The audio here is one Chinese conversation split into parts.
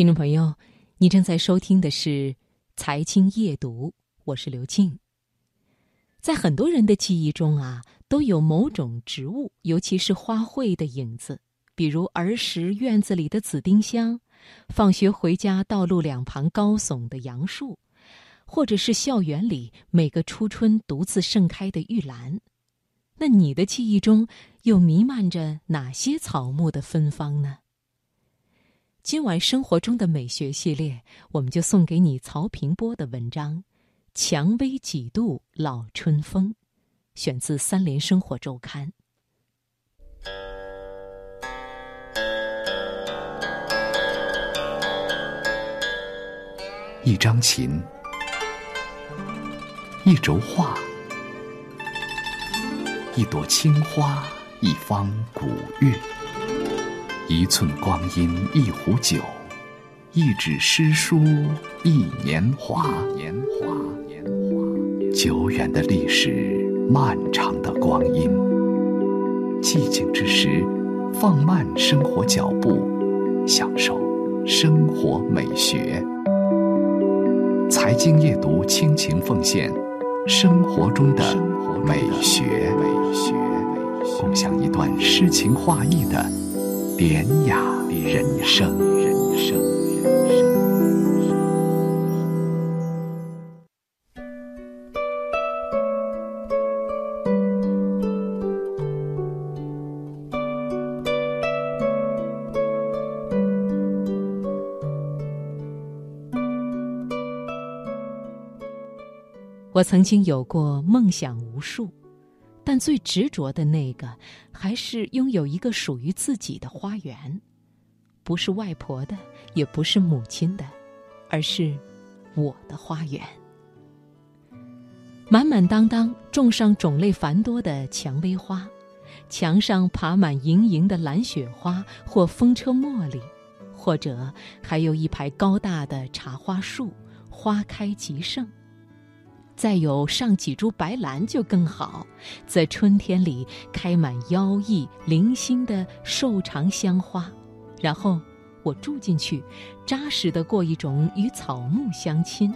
听众朋友，你正在收听的是《财经夜读》，我是刘静。在很多人的记忆中啊，都有某种植物，尤其是花卉的影子，比如儿时院子里的紫丁香，放学回家道路两旁高耸的杨树，或者是校园里每个初春独自盛开的玉兰。那你的记忆中又弥漫着哪些草木的芬芳呢？今晚生活中的美学系列，我们就送给你曹平波的文章《蔷薇几度老春风》，选自《三联生活周刊》。一张琴，一轴画。一朵青花，一方古月，一寸光阴，一壶酒，一纸诗书，一年华。年华，年华。久远的历史，漫长的光阴。寂静之时，放慢生活脚步，享受生活美学。财经夜读，倾情奉献生活中的美学。共享一段诗情画意的典雅的人生。我曾经有过梦想无数。但最执着的那个，还是拥有一个属于自己的花园，不是外婆的，也不是母亲的，而是我的花园。满满当当种上种类繁多的蔷薇花，墙上爬满盈盈的蓝雪花或风车茉莉，或者还有一排高大的茶花树，花开极盛。再有上几株白兰就更好，在春天里开满妖异零星的瘦长香花，然后我住进去，扎实的过一种与草木相亲，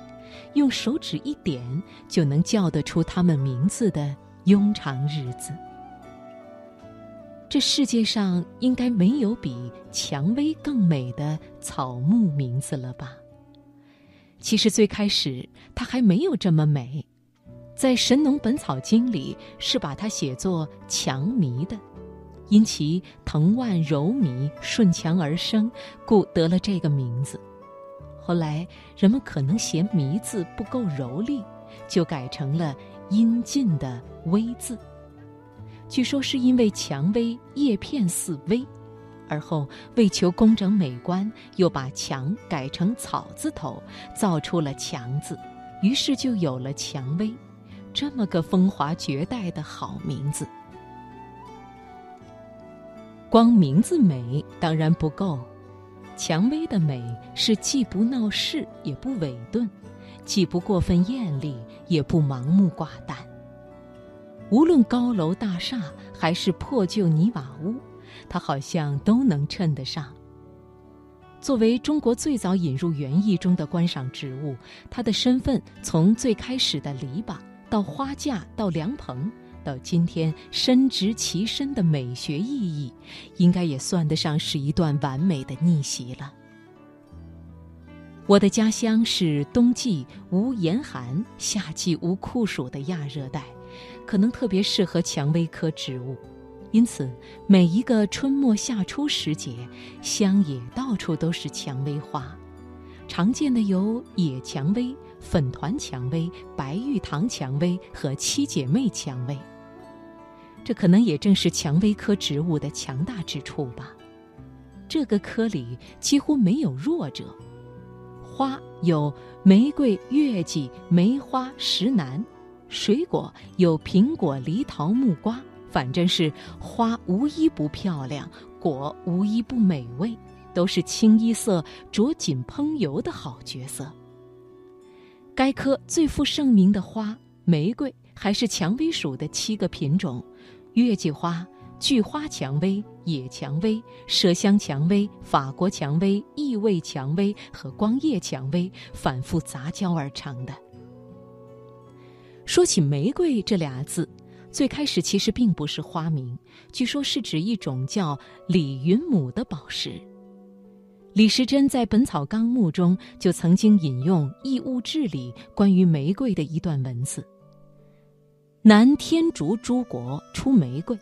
用手指一点就能叫得出它们名字的庸长日子。这世界上应该没有比蔷薇更美的草木名字了吧？其实最开始它还没有这么美，在《神农本草经》里是把它写作“强弥”的，因其藤蔓柔靡，顺墙而生，故得了这个名字。后来人们可能嫌“弥”字不够柔丽，就改成了阴劲的“微”字。据说是因为蔷薇叶片似微。而后为求工整美观，又把“墙”改成草字头，造出了“墙”字，于是就有了蔷薇，这么个风华绝代的好名字。光名字美当然不够，蔷薇的美是既不闹事，也不伪钝，既不过分艳丽，也不盲目寡淡。无论高楼大厦，还是破旧泥瓦屋。它好像都能称得上。作为中国最早引入园艺中的观赏植物，它的身份从最开始的篱笆，到花架，到凉棚，到今天深植其身的美学意义，应该也算得上是一段完美的逆袭了。我的家乡是冬季无严寒、夏季无酷暑的亚热带，可能特别适合蔷薇科植物。因此，每一个春末夏初时节，乡野到处都是蔷薇花。常见的有野蔷薇、粉团蔷薇、白玉堂蔷薇和七姐妹蔷薇。这可能也正是蔷薇科植物的强大之处吧。这个科里几乎没有弱者。花有玫瑰、月季、梅花、石楠；水果有苹果、梨、桃、木瓜。反正是花无一不漂亮，果无一不美味，都是清一色着锦烹油的好角色。该科最负盛名的花——玫瑰，还是蔷薇属的七个品种：月季花、菊花蔷薇、野蔷薇、麝香蔷薇、法国蔷薇、异味蔷薇和光叶蔷薇反复杂交而成的。说起玫瑰这俩字，最开始其实并不是花名，据说是指一种叫李云母的宝石。李时珍在《本草纲目》中就曾经引用《异物志》里关于玫瑰的一段文字：“南天竺诸国出玫瑰，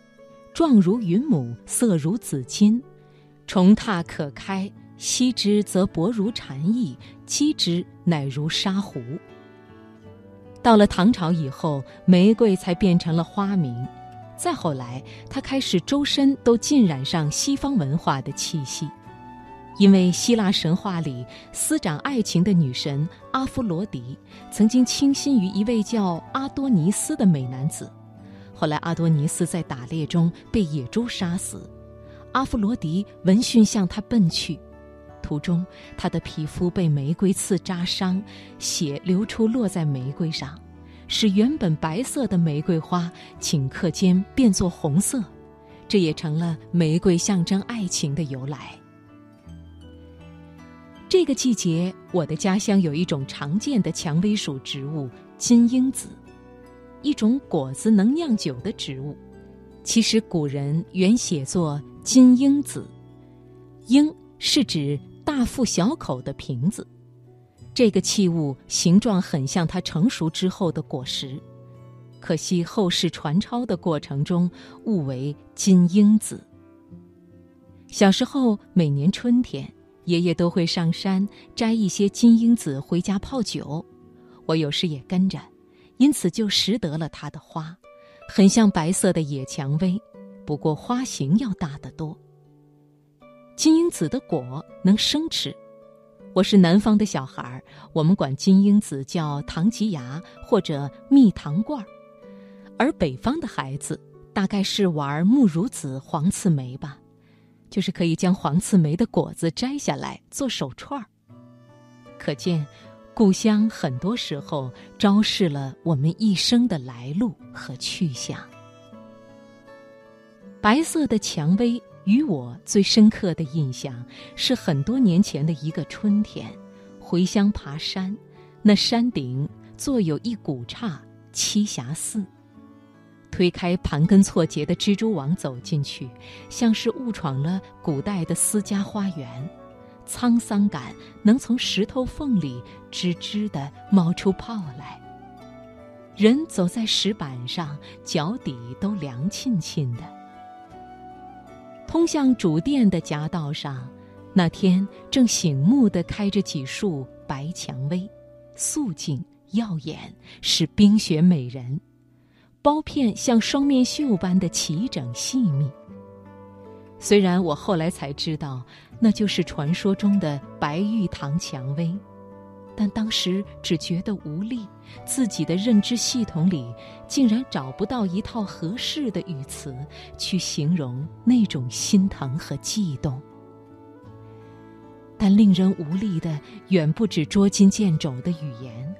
状如云母，色如紫金，重踏可开，吸之则薄如蝉翼，击之乃如沙湖。”到了唐朝以后，玫瑰才变成了花名。再后来，它开始周身都浸染上西方文化的气息。因为希腊神话里司掌爱情的女神阿芙罗狄曾经倾心于一位叫阿多尼斯的美男子，后来阿多尼斯在打猎中被野猪杀死，阿芙罗狄闻讯向他奔去，途中他的皮肤被玫瑰刺扎伤，血流出落在玫瑰上，使原本白色的玫瑰花顷刻间变作红色，这也成了玫瑰象征爱情的由来。这个季节，我的家乡有一种常见的蔷薇属植物金樱子，一种果子能酿酒的植物。其实古人原写作金樱子，樱是指大腹小口的瓶子。这个器物形状很像它成熟之后的果实，可惜后世传抄的过程中误为金樱子。小时候，每年春天。爷爷都会上山摘一些金樱子回家泡酒，我有时也跟着，因此就识得了它的花，很像白色的野蔷薇，不过花型要大得多。金樱子的果能生吃，我是南方的小孩儿，我们管金樱子叫糖吉芽或者蜜糖罐儿，而北方的孩子大概是玩木乳子、黄刺梅吧。就是可以将黄刺梅的果子摘下来做手串儿。可见，故乡很多时候昭示了我们一生的来路和去向。白色的蔷薇与我最深刻的印象是很多年前的一个春天，回乡爬山，那山顶坐有一古刹栖霞寺。推开盘根错节的蜘蛛网走进去，像是误闯了古代的私家花园，沧桑感能从石头缝里吱吱地冒出泡来。人走在石板上，脚底都凉沁沁的。通向主殿的夹道上，那天正醒目地开着几束白蔷薇，素净耀眼，是冰雪美人。苞片像双面绣般的齐整细密。虽然我后来才知道，那就是传说中的白玉堂蔷薇，但当时只觉得无力，自己的认知系统里竟然找不到一套合适的语词去形容那种心疼和悸动。但令人无力的远不止捉襟见肘的语言，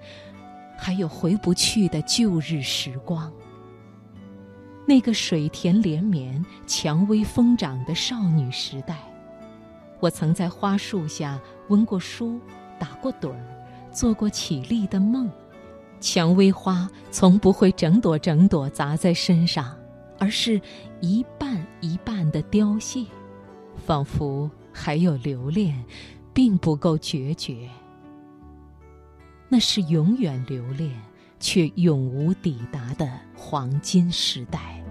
还有回不去的旧日时光。那个水田连绵、蔷薇疯长的少女时代，我曾在花树下温过书、打过盹儿、做过绮丽的梦。蔷薇花从不会整朵整朵砸在身上，而是一瓣一瓣的凋谢，仿佛还有留恋，并不够决绝。那是永远留恋。却永无抵达的黄金时代。